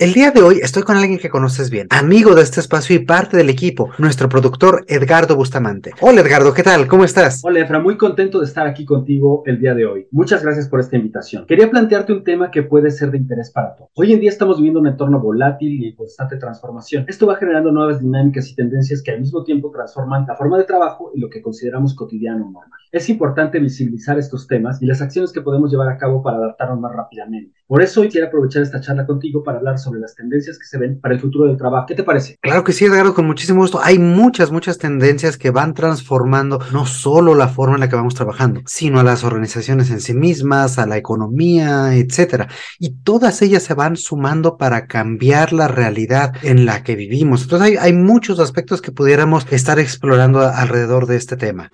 El día de hoy estoy con alguien que conoces bien, amigo de este espacio y parte del equipo, nuestro productor Edgardo Bustamante. Hola Edgardo, ¿qué tal? ¿Cómo estás? Hola Efra, muy contento de estar aquí contigo el día de hoy. Muchas gracias por esta invitación. Quería plantearte un tema que puede ser de interés para todos. Hoy en día estamos viviendo un entorno volátil y en constante transformación. Esto va generando nuevas dinámicas y tendencias que al mismo tiempo transforman la forma de trabajo y lo que consideramos cotidiano normal. Es importante visibilizar estos temas y las acciones que podemos llevar a cabo para adaptarnos más rápidamente. Por eso hoy quiero aprovechar esta charla contigo para hablar sobre las tendencias que se ven para el futuro del trabajo. ¿Qué te parece? Claro que sí, Edgardo, con muchísimo gusto. Hay muchas, muchas tendencias que van transformando no solo la forma en la que vamos trabajando, sino a las organizaciones en sí mismas, a la economía, etcétera. Y todas ellas se van sumando para cambiar la realidad en la que vivimos. Entonces hay, hay muchos aspectos que pudiéramos estar explorando alrededor de este tema.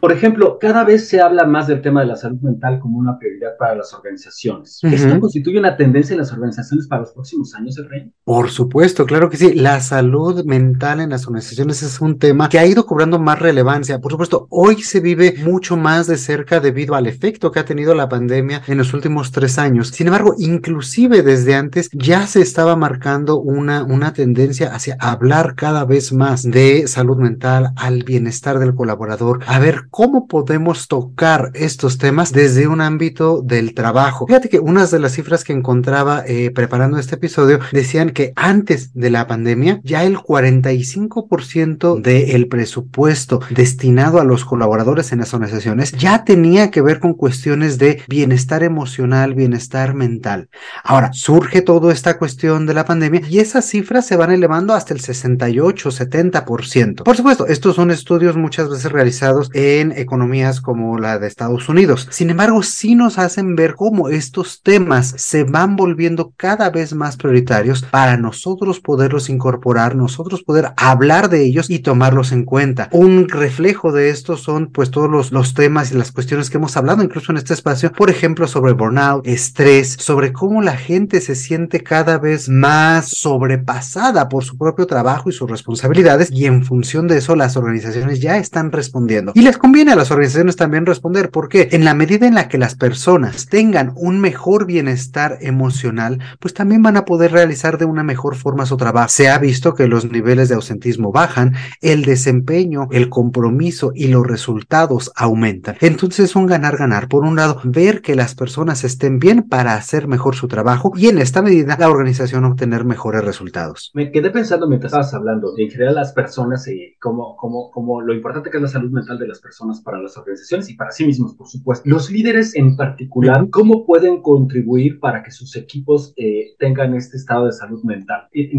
Por ejemplo, cada vez se habla más del tema de la salud mental como una prioridad para las organizaciones. ¿Esto constituye una tendencia en las organizaciones para los próximos años, Efraín? Por supuesto, claro que sí. La salud mental en las organizaciones es un tema que ha ido cobrando más relevancia. Por supuesto, hoy se vive mucho más de cerca debido al efecto que ha tenido la pandemia en los últimos tres años. Sin embargo, inclusive desde antes ya se estaba marcando una, una tendencia hacia hablar cada vez más de salud mental, al bienestar del colaborador, a ver cómo podemos tocar estos temas desde un ámbito del trabajo. Fíjate que unas de las cifras que encontraba eh, preparando este episodio decían que antes de la pandemia ya el 45% del presupuesto destinado a los colaboradores en las organizaciones ya tenía que ver con cuestiones de bienestar emocional, bienestar mental. Ahora surge toda esta cuestión de la pandemia y esas cifras se van elevando hasta el 68, 70%. Por supuesto, estos son estudios muchas veces realizados en en economías como la de Estados Unidos. Sin embargo, sí nos hacen ver cómo estos temas se van volviendo cada vez más prioritarios para nosotros poderlos incorporar, nosotros poder hablar de ellos y tomarlos en cuenta. Un reflejo de esto son pues todos los, los temas y las cuestiones que hemos hablado incluso en este espacio, por ejemplo, sobre burnout, estrés, sobre cómo la gente se siente cada vez más sobrepasada por su propio trabajo y sus responsabilidades y en función de eso las organizaciones ya están respondiendo. Y les conviene a las organizaciones también responder, porque en la medida en la que las personas tengan un mejor bienestar emocional, pues también van a poder realizar de una mejor forma su trabajo. Se ha visto que los niveles de ausentismo bajan, el desempeño, el compromiso y los resultados aumentan. Entonces es un ganar-ganar. Por un lado, ver que las personas estén bien para hacer mejor su trabajo y en esta medida la organización obtener mejores resultados. Me quedé pensando mientras estabas hablando de en general las personas y como, como, como lo importante que es la salud mental de las personas para las organizaciones y para sí mismos, por supuesto. Los líderes en particular, ¿cómo pueden contribuir para que sus equipos eh, tengan este estado de salud mental? Y,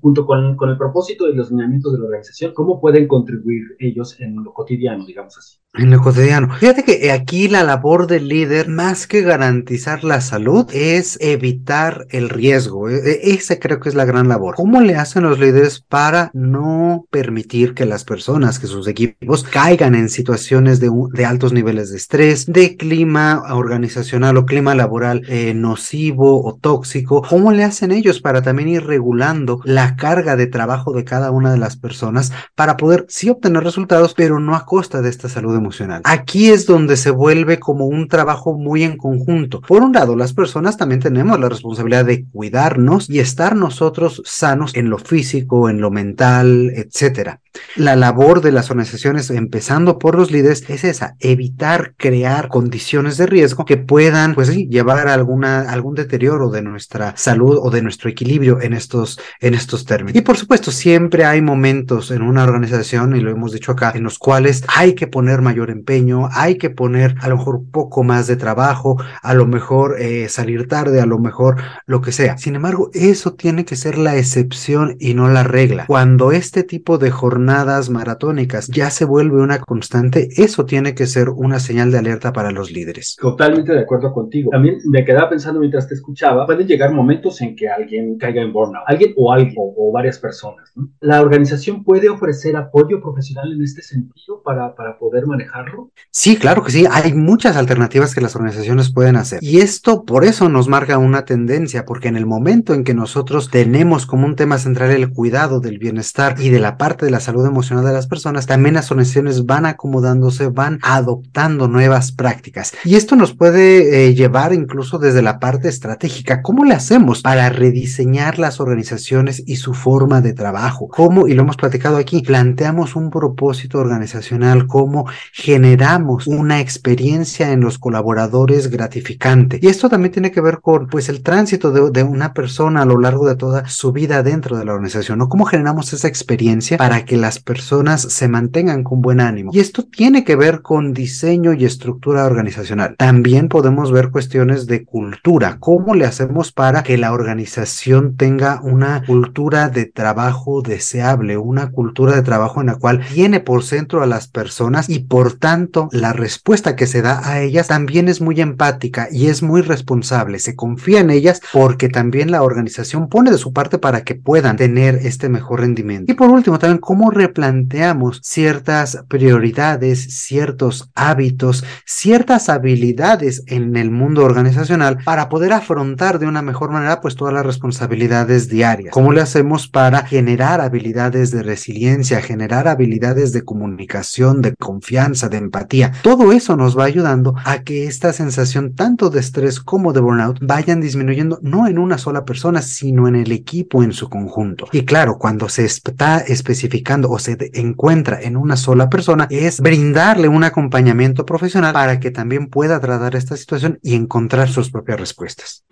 junto con, con el propósito de los lineamientos de la organización, ¿cómo pueden contribuir ellos en lo cotidiano, digamos así? En lo cotidiano. Fíjate que aquí la labor del líder, más que garantizar la salud, es evitar el riesgo. E, e, ese creo que es la gran labor. ¿Cómo le hacen los líderes para no permitir que las personas, que sus equipos, caigan en situaciones de, altos niveles de estrés, de clima organizacional o clima laboral eh, nocivo o tóxico? ¿Cómo le hacen ellos para también ir regulando la carga de trabajo de cada una de las personas para poder sí obtener resultados, pero no a costa de esta salud emocional. Aquí es donde se vuelve como un trabajo muy en conjunto. Por un lado, las personas también tenemos la responsabilidad de cuidarnos y estar nosotros sanos en lo físico, en lo mental, etcétera. La labor de las organizaciones, empezando por los líderes, es esa, evitar crear condiciones de riesgo que puedan, pues sí, llevar a alguna, algún deterioro de nuestra salud o de nuestro equilibrio en estos, en estos términos. Y por supuesto, siempre hay momentos en una organización, y lo hemos dicho acá, en los cuales hay que poner mayor empeño, hay que poner a lo mejor poco más de trabajo, a lo mejor eh, salir tarde, a lo mejor lo que sea. Sin embargo, eso tiene que ser la excepción y no la regla. Cuando este tipo de jornada jornadas maratónicas ya se vuelve una constante, eso tiene que ser una señal de alerta para los líderes. Totalmente de acuerdo contigo. También me quedaba pensando mientras te escuchaba, pueden llegar momentos en que alguien caiga en burnout, alguien o alguien o, varias personas. ¿La organización puede ofrecer apoyo profesional en este sentido para, para poder manejarlo? Sí, claro que sí. Hay muchas alternativas que las organizaciones pueden hacer. Y esto por eso nos marca una tendencia, porque en el momento en que nosotros tenemos como un tema central el cuidado del bienestar y de la parte de la salud emocional de las personas, también las organizaciones van acomodándose, van adoptando nuevas prácticas. Y esto nos puede eh, llevar incluso desde la parte estratégica. ¿Cómo le hacemos para rediseñar las organizaciones y su forma de trabajo? ¿Cómo, y lo hemos platicado aquí, planteamos un propósito organizacional, cómo generamos una experiencia en los colaboradores gratificante? Y esto también tiene que ver con pues el tránsito de, de una persona a lo largo de toda su vida dentro de la organización, ¿no? ¿Cómo generamos esa experiencia para que las personas se mantengan con buen ánimo? Y esto tiene que ver con diseño y estructura organizacional. También podemos ver cuestiones de cultura. ¿Cómo le hacemos para que la organización tenga una cultura de trabajo deseable, una cultura de trabajo en la cual tiene por centro a las personas y por tanto la respuesta que se da a ellas también es muy empática y es muy responsable. Se confía en ellas porque también la organización pone de su parte para que puedan tener este mejor rendimiento. Y por último, también cómo replanteamos ciertas prioridades, ciertos hábitos, ciertas habilidades en el mundo organizacional para poder afrontar de una mejor manera pues todas las responsabilidades diarias. ¿Cómo le hacemos para generar habilidades de resiliencia, generar habilidades de comunicación, de confianza, de empatía? Todo eso nos va ayudando a que esta sensación tanto de estrés como de burnout vayan disminuyendo no en una sola persona, sino en el equipo en su conjunto. Y claro, cuando se está especificando o se encuentra en una sola persona, es brindarle un acompañamiento profesional para que también pueda tratar esta situación y encontrar sus propias respuestas.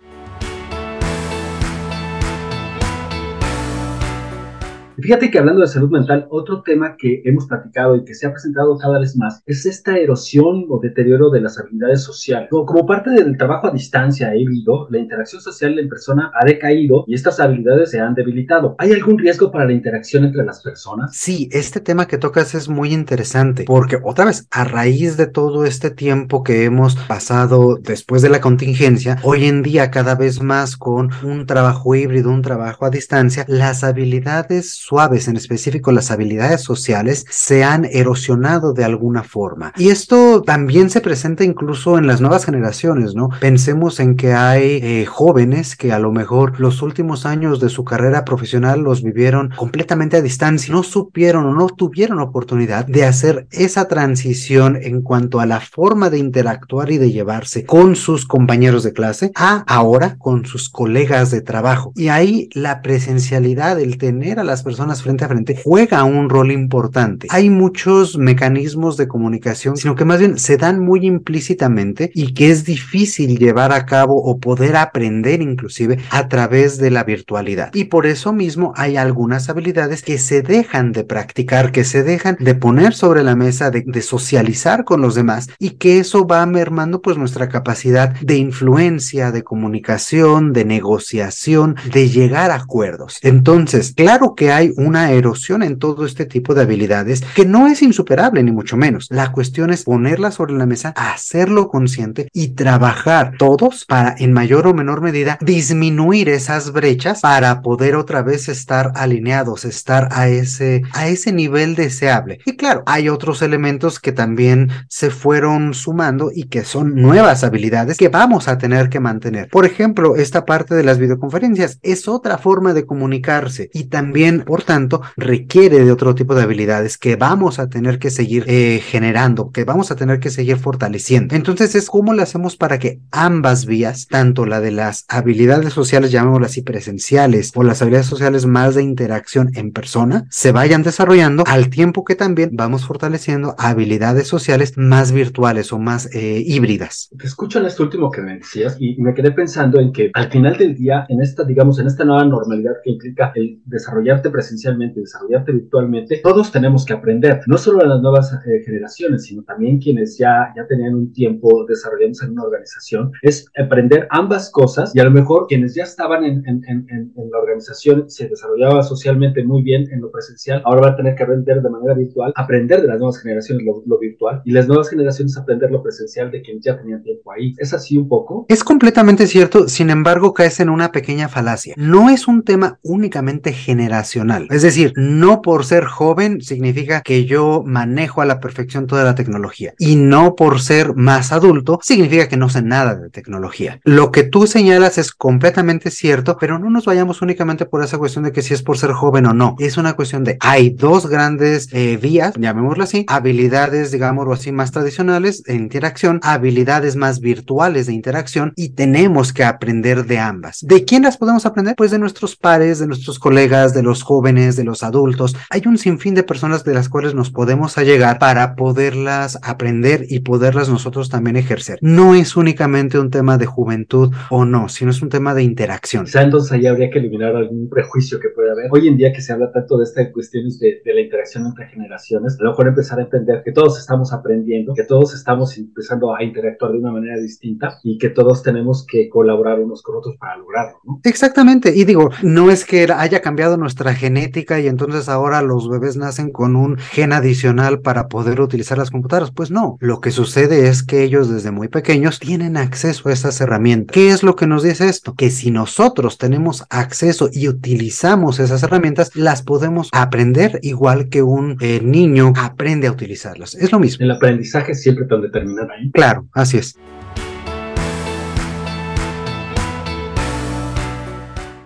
Fíjate que hablando de salud mental, otro tema que hemos platicado y que se ha presentado cada vez más es esta erosión o deterioro de las habilidades sociales. Como parte del trabajo a distancia híbrido, la interacción social en persona ha decaído y estas habilidades se han debilitado. ¿Hay algún riesgo para la interacción entre las personas? Sí, este tema que tocas es muy interesante porque otra vez, a raíz de todo este tiempo que hemos pasado después de la contingencia, hoy en día cada vez más con un trabajo híbrido, un trabajo a distancia, las habilidades suaves, en específico las habilidades sociales, se han erosionado de alguna forma. Y esto también se presenta incluso en las nuevas generaciones, ¿no? Pensemos en que hay eh, jóvenes que a lo mejor los últimos años de su carrera profesional los vivieron completamente a distancia, no supieron o no tuvieron oportunidad de hacer esa transición en cuanto a la forma de interactuar y de llevarse con sus compañeros de clase a ahora con sus colegas de trabajo. Y ahí la presencialidad, el tener a las personas frente a frente juega un rol importante. Hay muchos mecanismos de comunicación, sino que más bien se dan muy implícitamente y que es difícil llevar a cabo o poder aprender inclusive a través de la virtualidad. Y por eso mismo hay algunas habilidades que se dejan de practicar, que se dejan de poner sobre la mesa, de, de socializar con los demás y que eso va mermando pues nuestra capacidad de influencia, de comunicación, de negociación, de llegar a acuerdos. Entonces, claro que hay una erosión en todo este tipo de habilidades que no es insuperable ni mucho menos. La cuestión es ponerla sobre la mesa, hacerlo consciente y trabajar todos para en mayor o menor medida disminuir esas brechas para poder otra vez estar alineados, estar a ese a ese nivel deseable. Y claro, hay otros elementos que también se fueron sumando y que son nuevas habilidades que vamos a tener que mantener. Por ejemplo, esta parte de las videoconferencias es otra forma de comunicarse y también por tanto, requiere de otro tipo de habilidades que vamos a tener que seguir eh, generando, que vamos a tener que seguir fortaleciendo. Entonces es cómo lo hacemos para que ambas vías, tanto la de las habilidades sociales, llamémoslas así, presenciales, o las habilidades sociales más de interacción en persona, se vayan desarrollando al tiempo que también vamos fortaleciendo habilidades sociales más virtuales o más eh, híbridas. Te escucho en esto último que me decías y me quedé pensando en que al final del día, en esta, digamos, en esta nueva normalidad que implica el desarrollarte presencialmente, desarrollarte virtualmente, todos tenemos que aprender, no solo las nuevas eh, generaciones, sino también quienes ya, ya tenían un tiempo desarrollándose en una organización, es aprender ambas cosas y a lo mejor quienes ya estaban en, en, en, la organización se desarrollaba socialmente muy bien en lo presencial, ahora van a tener que aprender de manera virtual, aprender de las nuevas generaciones lo, lo virtual y las nuevas generaciones aprender lo presencial de quienes ya tenían tiempo ahí. ¿Es así un poco? Es completamente cierto, sin embargo caes en una pequeña falacia. No es un tema únicamente generacional, es decir, no por ser joven significa que yo manejo a la perfección toda la tecnología y no por ser más adulto significa que no sé nada de tecnología. Lo que tú señalas es completamente cierto, pero no nos vayamos únicamente por esa cuestión de que si es por ser joven o no. Es una cuestión de hay dos grandes eh, vías, llamémoslo así, habilidades, digámoslo así, más tradicionales de interacción, habilidades más virtuales de interacción y tenemos que aprender de ambas. ¿De quién las podemos aprender? Pues de nuestros pares, de nuestros colegas, de los jóvenes, de los adultos. Hay un sinfín de personas de las cuales nos podemos allegar para poderlas aprender y poderlas nosotros también ejercer. No es únicamente un tema de juventud o no, sino es un tema de interacción. Quizá entonces ahí habría que eliminar algún prejuicio que puede haber. Hoy en día que se habla tanto de estas cuestiones de, de la interacción entre generaciones, a lo mejor empezar a entender que todos estamos aprendiendo, que todos estamos empezando a interactuar de una manera distinta y que todos tenemos que colaborar unos con otros para lograrlo, ¿no? Exactamente, y digo, no es que haya cambiado nuestra genética y entonces ahora los bebés nacen con un gen adicional para poder utilizar las computadoras, pues no, lo que sucede es que ellos desde muy pequeños tienen acceso a esas herramientas. ¿Qué es lo que nos dice esto? Que si nosotros tenemos acceso y utilizamos esas herramientas, las podemos aprender igual que un eh, niño aprende a utilizarlas. Es lo mismo. El aprendizaje siempre tan determinado ahí. Claro, así es.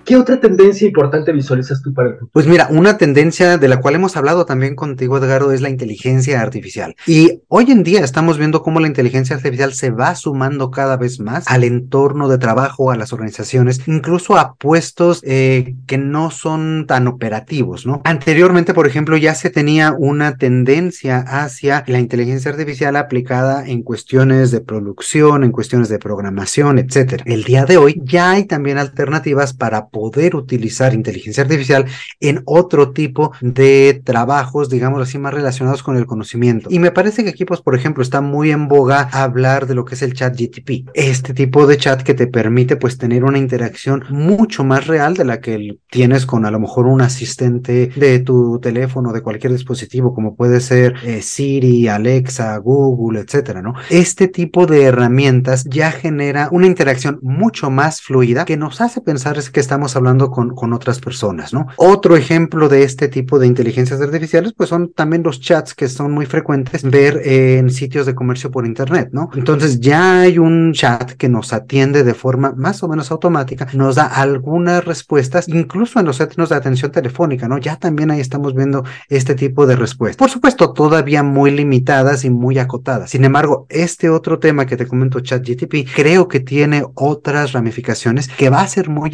¿Qué otra tendencia importante visualizas tú para el futuro? Pues mira, una tendencia de la cual hemos hablado también contigo, Edgardo, es la inteligencia artificial. Y hoy en día estamos viendo cómo la inteligencia artificial se va sumando cada vez más al entorno de trabajo, a las organizaciones, incluso a puestos eh, que no son tan operativos, ¿no? Anteriormente, por ejemplo, ya se tenía una tendencia hacia la inteligencia artificial aplicada en cuestiones de producción, en cuestiones de programación, etcétera. El día de hoy ya hay también alternativas para poder utilizar inteligencia artificial en otro tipo de trabajos, digamos así, más relacionados con el conocimiento. Y me parece que aquí, pues, por ejemplo, está muy en boga hablar de lo que es el chat GTP. Este tipo de chat que te permite, pues, tener una interacción mucho más real de la que tienes con a lo mejor un asistente de tu teléfono, de cualquier dispositivo, como puede ser eh, Siri, Alexa, Google, etcétera, ¿no? Este tipo de herramientas ya genera una interacción mucho más fluida que nos hace pensar es que estamos hablando con, con otras personas, ¿no? Otro ejemplo de este tipo de inteligencias artificiales, pues son también los chats que son muy frecuentes ver en sitios de comercio por internet, ¿no? Entonces ya hay un chat que nos atiende de forma más o menos automática, nos da algunas respuestas, incluso en los centros de atención telefónica, ¿no? Ya también ahí estamos viendo este tipo de respuestas. Por supuesto, todavía muy limitadas y muy acotadas. Sin embargo, este otro tema que te comento, ChatGTP, creo que tiene otras ramificaciones que va a ser muy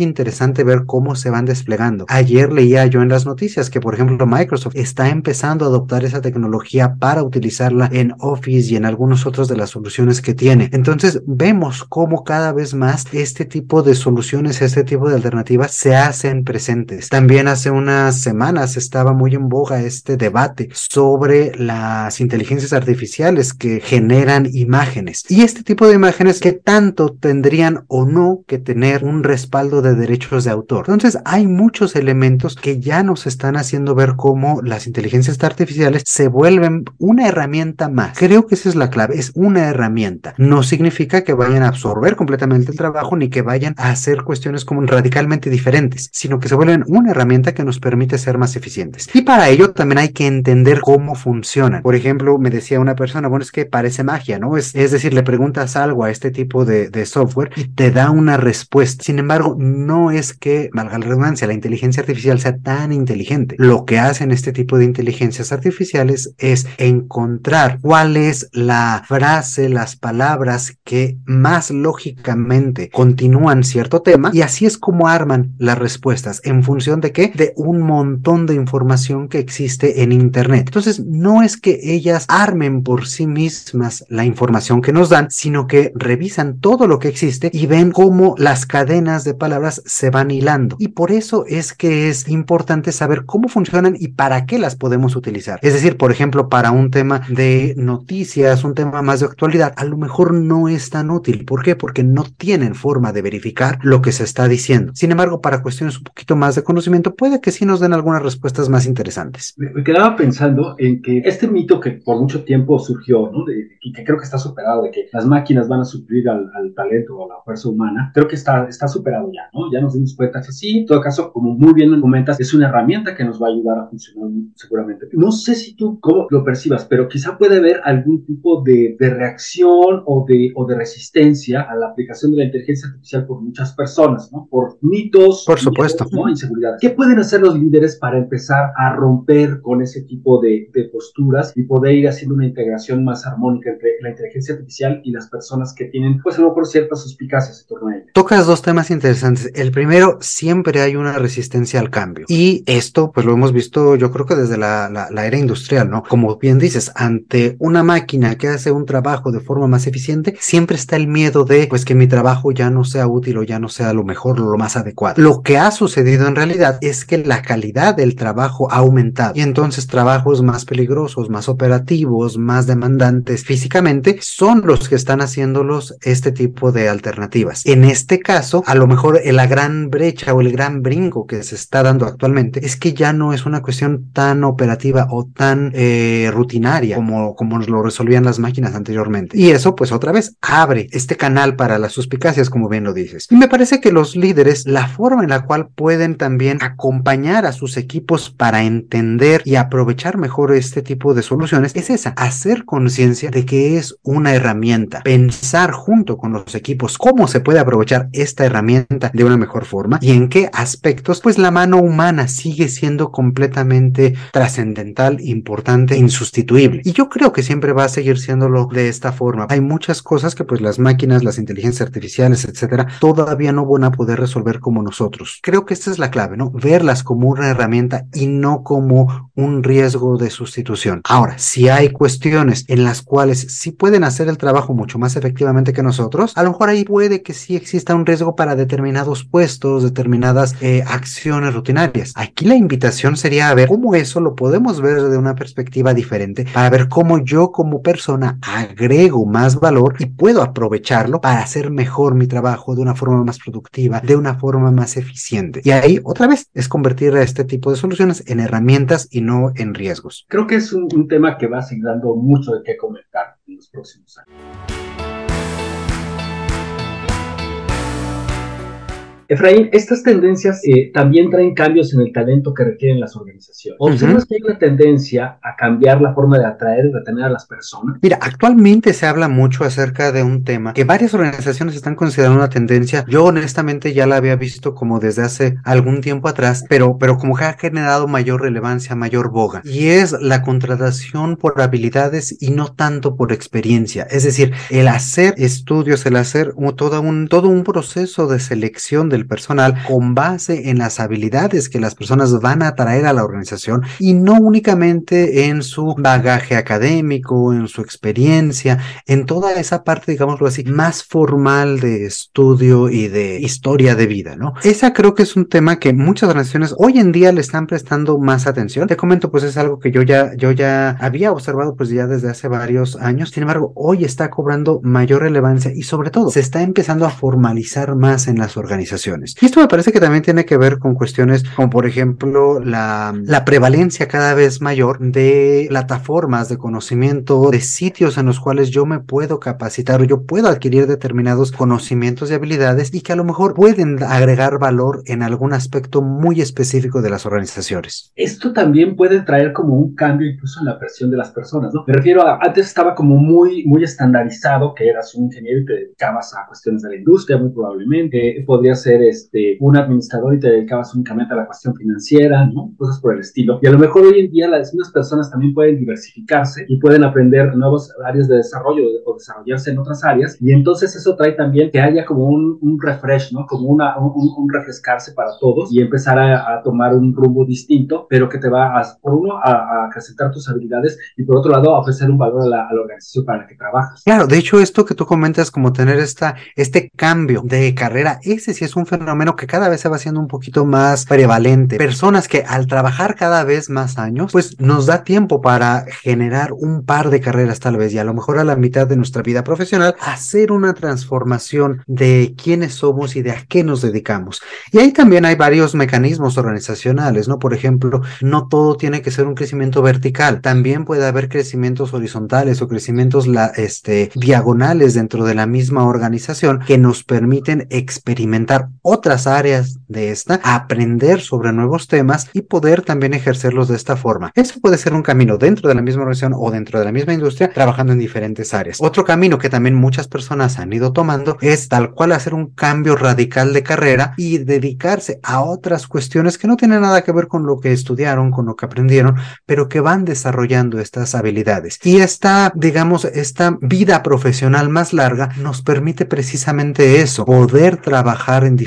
ver cómo se van desplegando. Ayer leía yo en las noticias que, por ejemplo, Microsoft está empezando a adoptar esa tecnología para utilizarla en Office y en algunos otros de las soluciones que tiene. Entonces, vemos cómo cada vez más este tipo de soluciones, este tipo de alternativas se hacen presentes. También hace unas semanas estaba muy en boga este debate sobre las inteligencias artificiales que generan imágenes y este tipo de imágenes que tanto tendrían o no que tener un respaldo de derechos autor. Entonces hay muchos elementos que ya nos están haciendo ver cómo las inteligencias artificiales se vuelven una herramienta más. Creo que esa es la clave, es una herramienta. No significa que vayan a absorber completamente el trabajo ni que vayan a hacer cuestiones como radicalmente diferentes, sino que se vuelven una herramienta que nos permite ser más eficientes. Y para ello también hay que entender cómo funcionan. Por ejemplo, me decía una persona, bueno, es que parece magia, ¿no? Es, es decir, le preguntas algo a este tipo de, de software y te da una respuesta. Sin embargo, no es que, valga la redundancia, la inteligencia artificial sea tan inteligente. Lo que hacen este tipo de inteligencias artificiales es encontrar cuál es la frase, las palabras que más lógicamente continúan cierto tema y así es como arman las respuestas en función de qué? De un montón de información que existe en Internet. Entonces, no es que ellas armen por sí mismas la información que nos dan, sino que revisan todo lo que existe y ven cómo las cadenas de palabras se van van hilando. Y por eso es que es importante saber cómo funcionan y para qué las podemos utilizar. Es decir, por ejemplo, para un tema de noticias, un tema más de actualidad, a lo mejor no es tan útil. ¿Por qué? Porque no tienen forma de verificar lo que se está diciendo. Sin embargo, para cuestiones un poquito más de conocimiento, puede que sí nos den algunas respuestas más interesantes. Me, quedaba pensando en que este mito que por mucho tiempo surgió, ¿no? y que creo que está superado, de que las máquinas van a suplir al, talento o a la fuerza humana, creo que está, está superado ya, ¿no? Ya nos dimos cuenta que sí, en todo caso, como muy bien comentas, es una herramienta que nos va a ayudar a funcionar seguramente. No sé si tú cómo lo percibas, pero quizá puede haber algún tipo de, de reacción o de, o de resistencia a la aplicación de la inteligencia artificial por muchas personas, ¿no? Por mitos, por supuesto, ¿no? inseguridad. ¿Qué pueden hacer los líderes para empezar a romper con ese tipo de, de posturas y poder ir haciendo una integración más armónica entre la inteligencia artificial y las personas que tienen, pues a lo mejor ciertas suspicacias en torno a ella? Tocas dos temas interesantes. El primero, siempre hay una resistencia al cambio. Y esto, pues lo hemos visto, yo creo que desde la, la, la era industrial, ¿no? Como bien dices, ante una máquina que hace un trabajo de forma más eficiente, siempre está el miedo de, pues que mi trabajo ya no sea útil o ya no sea lo mejor, lo más adecuado. Lo que ha sucedido en realidad es que la calidad del trabajo ha aumentado y entonces trabajos más peligrosos, más operativos, más demandantes físicamente son los que están haciéndolos este tipo de alternativas. En este caso, a lo mejor la gran brecha o el gran brinco que se está dando actualmente es que ya no es una cuestión tan operativa o tan eh, rutinaria como, como lo resolvían las máquinas anteriormente. Y eso, pues otra vez, abre este canal para las suspicacias, como bien lo dices. Y me parece que los líderes, la forma en la cual pueden también acompañar a sus equipos para entender y aprovechar mejor este tipo de soluciones es esa, hacer conciencia de que es una herramienta, pensar junto con los equipos cómo se puede aprovechar esta herramienta de una mejor forma y en qué aspectos, pues la mano humana sigue siendo completamente trascendental, importante, insustituible. Y yo creo que siempre va a seguir siéndolo de esta forma. Hay muchas cosas que pues las máquinas, las inteligencias artificiales, etcétera, todavía no van a poder resolver como nosotros. Creo que esta es la clave, ¿no? Verlas como una herramienta y no como un riesgo de sustitución. Ahora, si hay cuestiones en las cuales sí pueden hacer el trabajo mucho más efectivamente que nosotros, a lo mejor ahí puede que sí exista un riesgo para determinados puestos, determinadas eh, acciones rutinarias. Aquí la invitación sería a ver cómo eso lo podemos ver de una perspectiva diferente, para ver cómo yo como persona agrego más valor y puedo aprovecharlo para hacer mejor mi trabajo de una forma más productiva, de una forma más eficiente. Y ahí otra vez es convertir a este tipo de soluciones en herramientas y no en riesgos. Creo que es un, un tema que va a seguir dando mucho de qué comentar en los próximos años. Efraín, estas tendencias eh, también traen cambios en el talento que requieren las organizaciones. ¿Observas que hay una tendencia a cambiar la forma de atraer y retener a las personas? Mira, actualmente se habla mucho acerca de un tema que varias organizaciones están considerando una tendencia. Yo honestamente ya la había visto como desde hace algún tiempo atrás, pero, pero como que ha generado mayor relevancia, mayor boga. Y es la contratación por habilidades y no tanto por experiencia. Es decir, el hacer estudios, el hacer todo un, todo un proceso de selección de del personal con base en las habilidades que las personas van a traer a la organización y no únicamente en su bagaje académico, en su experiencia, en toda esa parte, digámoslo así, más formal de estudio y de historia de vida, ¿no? Esa creo que es un tema que muchas organizaciones hoy en día le están prestando más atención. Te comento, pues es algo que yo ya, yo ya había observado pues ya desde hace varios años. Sin embargo, hoy está cobrando mayor relevancia y sobre todo se está empezando a formalizar más en las organizaciones. Y esto me parece que también tiene que ver con cuestiones como por ejemplo la, la prevalencia cada vez mayor de plataformas de conocimiento, de sitios en los cuales yo me puedo capacitar o yo puedo adquirir determinados conocimientos y habilidades y que a lo mejor pueden agregar valor en algún aspecto muy específico de las organizaciones. Esto también puede traer como un cambio incluso en la presión de las personas, ¿no? Me refiero a, antes estaba como muy, muy estandarizado que eras un ingeniero y te dedicabas a cuestiones de la industria, muy probablemente, podría ser este, un administrador y te dedicabas únicamente a la cuestión financiera, ¿no? Cosas por el estilo. Y a lo mejor hoy en día las mismas personas también pueden diversificarse y pueden aprender nuevos áreas de desarrollo o desarrollarse en otras áreas. Y entonces eso trae también que haya como un, un refresh, ¿no? Como una, un, un, refrescarse para todos y empezar a, a, tomar un rumbo distinto, pero que te va, a, por uno, a, a, acrecentar tus habilidades y por otro lado, a ofrecer un valor a la, a la organización para la que trabajas. Claro, de hecho, esto que tú comentas como tener esta, este cambio de carrera, ese sí es un fenómeno que cada vez se va haciendo un poquito más prevalente. Personas que al trabajar cada vez más años, pues nos da tiempo para generar un par de carreras tal vez y a lo mejor a la mitad de nuestra vida profesional hacer una transformación de quiénes somos y de a qué nos dedicamos. Y ahí también hay varios mecanismos organizacionales, ¿no? Por ejemplo, no todo tiene que ser un crecimiento vertical, también puede haber crecimientos horizontales o crecimientos este, diagonales dentro de la misma organización que nos permiten experimentar otras áreas de esta, aprender sobre nuevos temas y poder también ejercerlos de esta forma. Eso puede ser un camino dentro de la misma organización o dentro de la misma industria, trabajando en diferentes áreas. Otro camino que también muchas personas han ido tomando es tal cual hacer un cambio radical de carrera y dedicarse a otras cuestiones que no tienen nada que ver con lo que estudiaron, con lo que aprendieron, pero que van desarrollando estas habilidades. Y esta, digamos, esta vida profesional más larga nos permite precisamente eso, poder trabajar en diferentes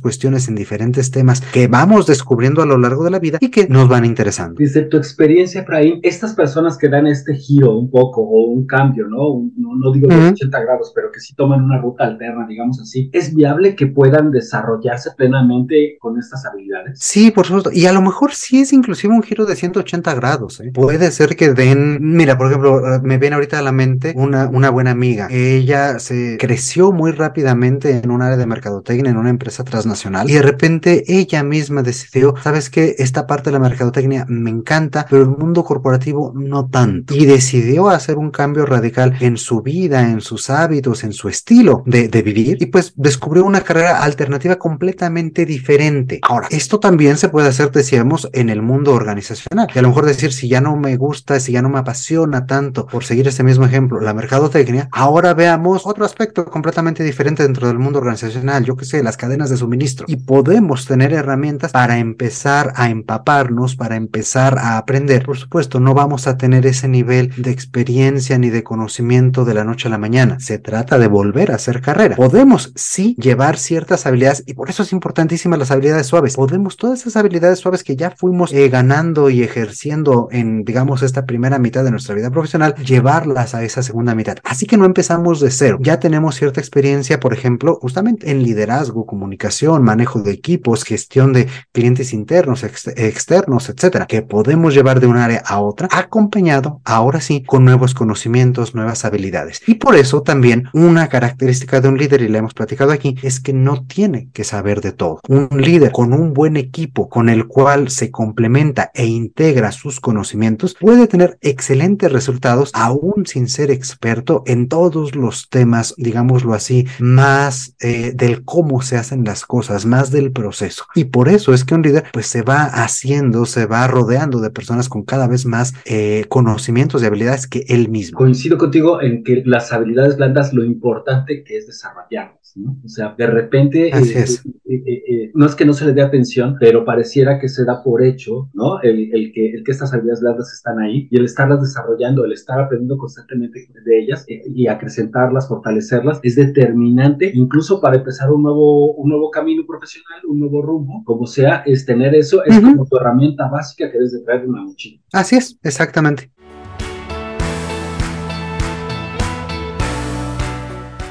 cuestiones, en diferentes temas que vamos descubriendo a lo largo de la vida y que nos van interesando. Desde tu experiencia, Efraín, estas personas que dan este giro un poco o un cambio, ¿no? no, digo de 80 grados, pero que sí toman una ruta alterna, digamos así, ¿es viable que puedan desarrollarse plenamente con estas habilidades? Sí, por supuesto. Y a lo mejor sí es inclusive un giro de 180 grados. ¿eh? Puede ser que den, mira, por ejemplo, eh, me viene ahorita a la mente una, una buena amiga. Ella se creció muy rápidamente en un área de mercadotecnia, en una empresa transnacional, y de repente ella misma decidió, sabes que esta parte de la mercadotecnia me encanta, pero el mundo corporativo no tanto. Y decidió hacer un cambio radical en su vida, en sus hábitos, en su estilo de, de vivir, y pues descubrió una carrera alternativa completamente diferente. Ahora, esto también se puede hacer, decíamos, en el mundo organizacional. Y a lo mejor decir, si ya no me gusta, si ya no me apasiona tanto, por seguir ese mismo ejemplo, la mercadotecnia, ahora veamos otro aspecto completamente diferente dentro del mundo organizacional, yo que sé, las cadenas de suministro. Y podemos tener herramientas para empezar a empaparnos, para empezar a aprender. Por supuesto, no vamos a tener ese nivel de experiencia ni de conocimiento de la noche a la mañana. Se trata de volver a hacer carrera. Podemos sí llevar ciertas habilidades y por eso es importantísima las habilidades suaves. Podemos todas esas habilidades suaves que ya fuimos eh, ganando y ejerciendo en, digamos, esta primera mitad de nuestra vida profesional, llevarlas a esa segunda mitad. Así que no empezamos de cero. Ya tenemos cierta experiencia, por ejemplo, justamente en liderazgo, comunicación, manejo de equipos, gestión de clientes internos, externos, etcétera, que podemos llevar de un área a otra, acompañado ahora sí con nuevos conocimientos, nuevas habilidades. Y por eso también una característica de un líder, y la hemos platicado aquí, es que no tiene que saber de todo. Un líder con un buen equipo con el cual se complementa e integra sus conocimientos puede tener excelentes resultados aún sin ser experto en todos los temas, digámoslo así, más eh, del cómo se hacen las cosas, más del proceso. Y por eso es que un líder pues se va haciendo, se va rodeando de personas con cada vez más eh, conocimientos y habilidades que él mismo. Coincido contigo en que las habilidades blandas, lo importante que es desarrollarlas, ¿no? O sea, de repente, Así eh, es. Eh, no es que no se le dé atención, pero pareciera que se da por hecho, ¿no? El, el, que, el que estas habilidades blandas están ahí y el estarlas desarrollando, el estar aprendiendo constantemente de ellas y acrecentarlas, fortalecerlas, es determinante incluso para empezar un nuevo, un nuevo camino profesional, un nuevo rumbo, como sea, es tener eso, es como tu herramienta básica que debes de traer una mochila. Así es, exactamente.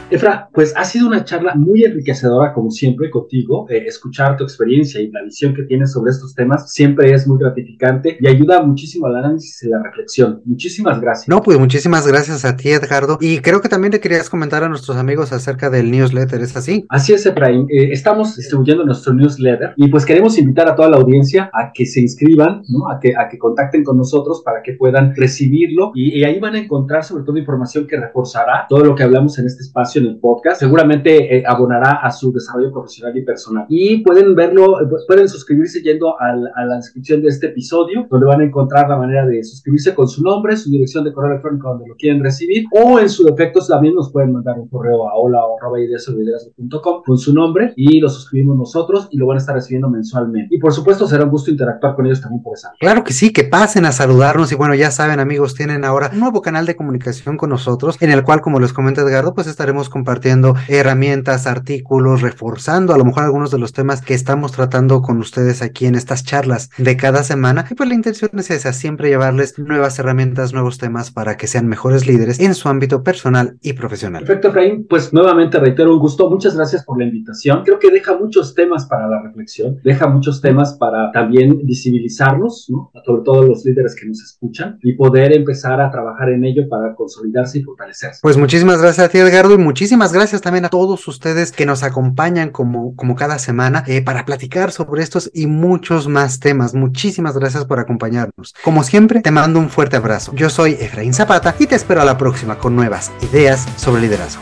Efra, pues ha sido una charla muy enriquecedora, como siempre, contigo. Eh, escuchar tu experiencia y la visión que tienes sobre estos temas siempre es muy gratificante y ayuda muchísimo al análisis y la reflexión. Muchísimas gracias. No, pues muchísimas gracias a ti, Edgardo. Y creo que también te querías comentar a nuestros amigos acerca del newsletter, ¿es así? Así es, Efraín. Eh, estamos distribuyendo nuestro newsletter y pues queremos invitar a toda la audiencia a que se inscriban, ¿no? A que, a que contacten con nosotros para que puedan recibirlo y, y ahí van a encontrar sobre todo información que reforzará todo lo que hablamos en este espacio en el podcast, seguramente eh, abonará a su desarrollo profesional y personal. Y pueden verlo, eh, pueden suscribirse yendo al, a la descripción de este episodio, donde van a encontrar la manera de suscribirse con su nombre, su dirección de correo electrónico donde lo quieren recibir, o en su defecto también nos pueden mandar un correo a hola con su nombre y lo suscribimos nosotros y lo van a estar recibiendo mensualmente. Y por supuesto será un gusto interactuar con ellos también por esa. Claro que sí, que pasen a saludarnos y bueno, ya saben amigos, tienen ahora un nuevo canal de comunicación con nosotros en el cual, como les comenta Edgardo, pues estaremos estaremos compartiendo herramientas, artículos, reforzando a lo mejor algunos de los temas que estamos tratando con ustedes aquí en estas charlas de cada semana. Y pues la intención es esa, siempre llevarles nuevas herramientas, nuevos temas para que sean mejores líderes en su ámbito personal y profesional. Perfecto, Efraín. Pues nuevamente reitero un gusto. Muchas gracias por la invitación. Creo que deja muchos temas para la reflexión, deja muchos temas para también visibilizarnos, ¿no? sobre todo los líderes que nos escuchan y poder empezar a trabajar en ello para consolidarse y fortalecerse. Pues muchísimas gracias a ti, Edgardo, y muchísimas gracias también a todos ustedes que nos acompañan como, como cada semana eh, para platicar sobre estos y muchos más temas. Muchísimas gracias por acompañarnos. Como siempre, te mando un fuerte abrazo. Yo soy Efraín Zapata y te espero a la próxima con nuevas ideas sobre liderazgo.